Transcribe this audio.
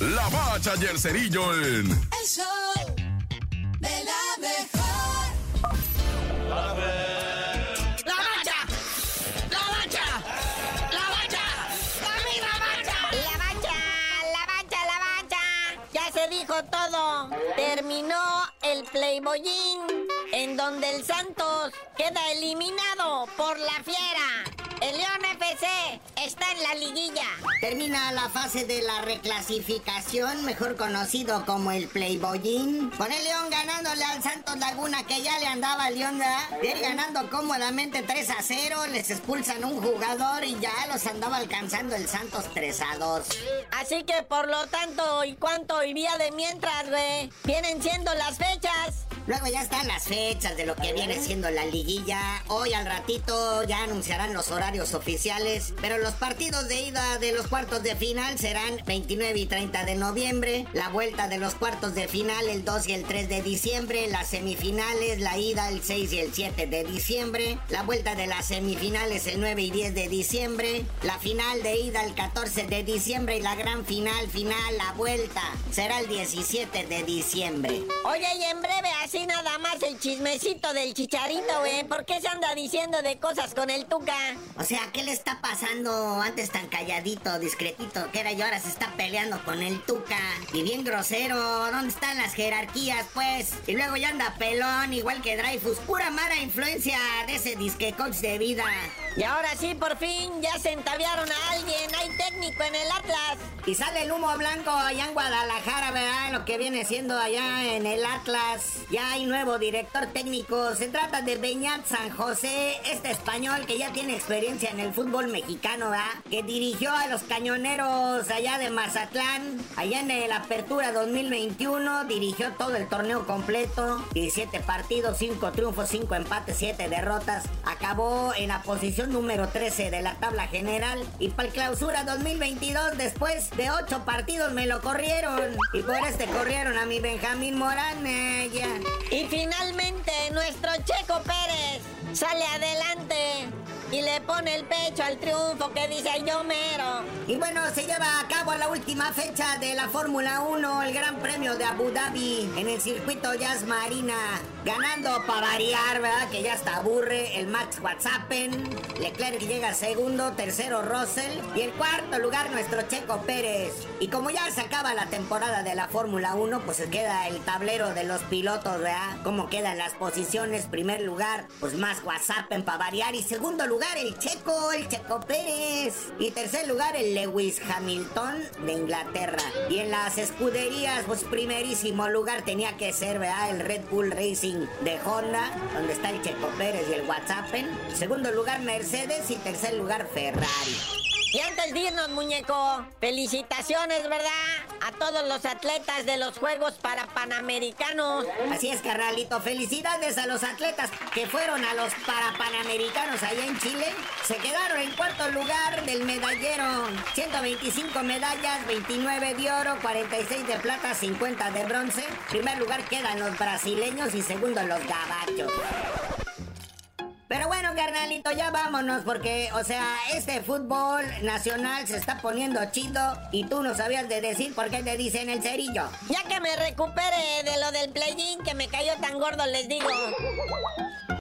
La Bacha y el Cerillo en... El show de la mejor. ¡La bacha! ¡La bacha! ¡La bacha! ¡La bacha! La bacha, la bacha, la bacha. Ya se dijo todo. Terminó el Playboyín, en donde el Santos queda eliminado por la fiera. El León FC está en la liguilla. Termina la fase de la reclasificación, mejor conocido como el Playboyín. Con el León ganándole al Santos Laguna, que ya le andaba al León, ir ganando cómodamente 3 a 0, les expulsan un jugador y ya los andaba alcanzando el Santos 3 a 2. Así que por lo tanto, ¿y cuánto y día de mientras, güey? Vienen siendo las fechas. Luego ya están las fechas de lo que viene siendo la liguilla. Hoy al ratito ya anunciarán los horarios oficiales, pero los partidos de ida de los cuartos de final serán 29 y 30 de noviembre, la vuelta de los cuartos de final el 2 y el 3 de diciembre, las semifinales, la ida el 6 y el 7 de diciembre, la vuelta de las semifinales el 9 y 10 de diciembre, la final de ida el 14 de diciembre y la gran final final, la vuelta, será el 17 de diciembre. Oye, y en breve, así nada más chismecito del chicharito, güey. ¿Por qué se anda diciendo de cosas con el Tuca? O sea, ¿qué le está pasando antes tan calladito, discretito que era y ahora se está peleando con el Tuca? Y bien grosero, ¿dónde están las jerarquías, pues? Y luego ya anda pelón, igual que Dreyfus. Pura mala influencia de ese disque coach de vida. Y ahora sí, por fin, ya se entaviaron a alguien. Hay técnico en el Atlas. Y sale el humo blanco allá en Guadalajara, ¿verdad? Lo que viene siendo allá en el Atlas. Ya hay nuevo director técnico. Se trata de Beñat San José, este español que ya tiene experiencia en el fútbol mexicano, ¿verdad? Que dirigió a los cañoneros allá de Mazatlán. Allá en el Apertura 2021 dirigió todo el torneo completo. 17 partidos, 5 triunfos, 5 empates, 7 derrotas. Acabó en la posición número 13 de la tabla general. Y para el clausura 2022, después de 8 partidos, me lo corrieron. Y por este corrieron a mi Benjamín Morán. eh, ya. Y finalmente, nuestro Checo Pérez. Sale adelante y le pone el pecho al triunfo que dice yo mero. Y bueno, se lleva a cabo la última fecha de la Fórmula 1, el Gran Premio de Abu Dhabi, en el circuito Jazz Marina. Ganando para variar, ¿verdad? Que ya está aburre el Max Whatsappen. Leclerc llega segundo, tercero Russell. Y el cuarto lugar nuestro Checo Pérez. Y como ya se acaba la temporada de la Fórmula 1, pues se queda el tablero de los pilotos, ¿verdad? Cómo quedan las posiciones. Primer lugar, pues Max Whatsappen para variar. Y segundo lugar, el Checo, el Checo Pérez. Y tercer lugar, el Lewis Hamilton de Inglaterra. Y en las escuderías, pues primerísimo lugar tenía que ser. El Red Bull Racing de Honda, donde está el Checo Pérez y el Whatsappen. Segundo lugar, Mercedes. Y tercer lugar, Ferrari. Y antes de irnos, muñeco, felicitaciones, ¿verdad? A todos los atletas de los Juegos para Panamericanos. Así es, carnalito. Felicidades a los atletas que fueron a los Parapanamericanos allá en Chile. Se quedaron en cuarto lugar del medallero. 125 medallas, 29 de oro, 46 de plata, 50 de bronce. Primer lugar quedan los brasileños y segundo los gabachos. Carnalito, ya vámonos porque, o sea, este fútbol nacional se está poniendo chido y tú no sabías de decir por qué te dicen el cerillo. Ya que me recupere de lo del play que me cayó tan gordo, les digo.